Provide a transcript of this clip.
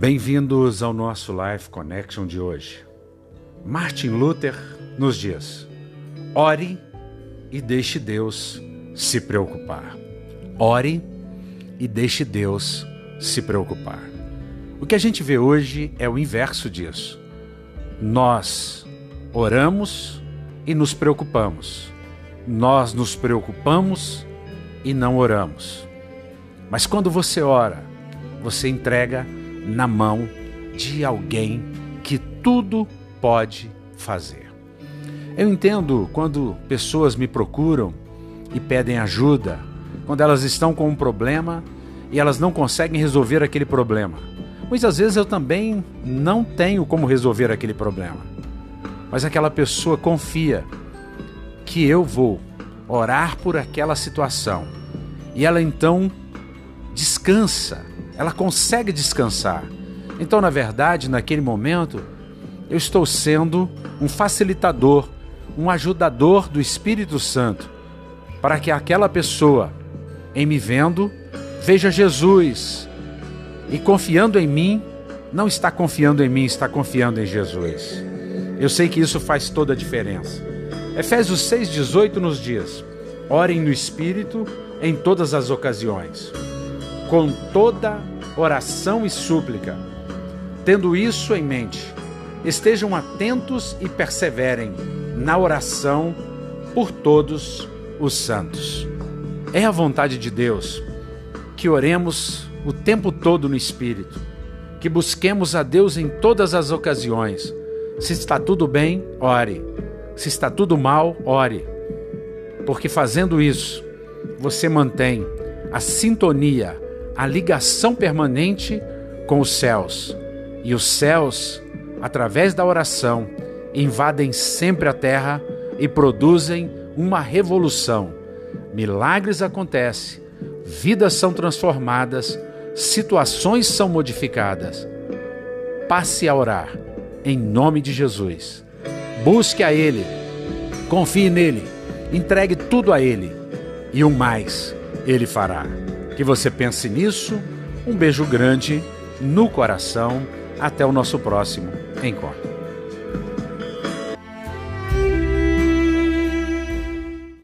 Bem-vindos ao nosso Life Connection de hoje. Martin Luther nos diz: ore e deixe Deus se preocupar. Ore e deixe Deus se preocupar. O que a gente vê hoje é o inverso disso. Nós oramos e nos preocupamos. Nós nos preocupamos e não oramos. Mas quando você ora, você entrega na mão de alguém que tudo pode fazer. Eu entendo quando pessoas me procuram e pedem ajuda, quando elas estão com um problema e elas não conseguem resolver aquele problema. Muitas vezes eu também não tenho como resolver aquele problema. Mas aquela pessoa confia que eu vou orar por aquela situação. E ela então descansa, ela consegue descansar. Então, na verdade, naquele momento, eu estou sendo um facilitador, um ajudador do Espírito Santo, para que aquela pessoa, em me vendo, veja Jesus e confiando em mim, não está confiando em mim, está confiando em Jesus. Eu sei que isso faz toda a diferença. Efésios 6,18 nos diz: Orem no Espírito em todas as ocasiões com toda oração e súplica. Tendo isso em mente, estejam atentos e perseverem na oração por todos os santos. É a vontade de Deus que oremos o tempo todo no Espírito, que busquemos a Deus em todas as ocasiões. Se está tudo bem, ore. Se está tudo mal, ore. Porque fazendo isso, você mantém a sintonia a ligação permanente com os céus. E os céus, através da oração, invadem sempre a terra e produzem uma revolução. Milagres acontecem, vidas são transformadas, situações são modificadas. Passe a orar, em nome de Jesus. Busque a Ele, confie nele, entregue tudo a Ele e o mais Ele fará. Que você pense nisso. Um beijo grande no coração. Até o nosso próximo encontro.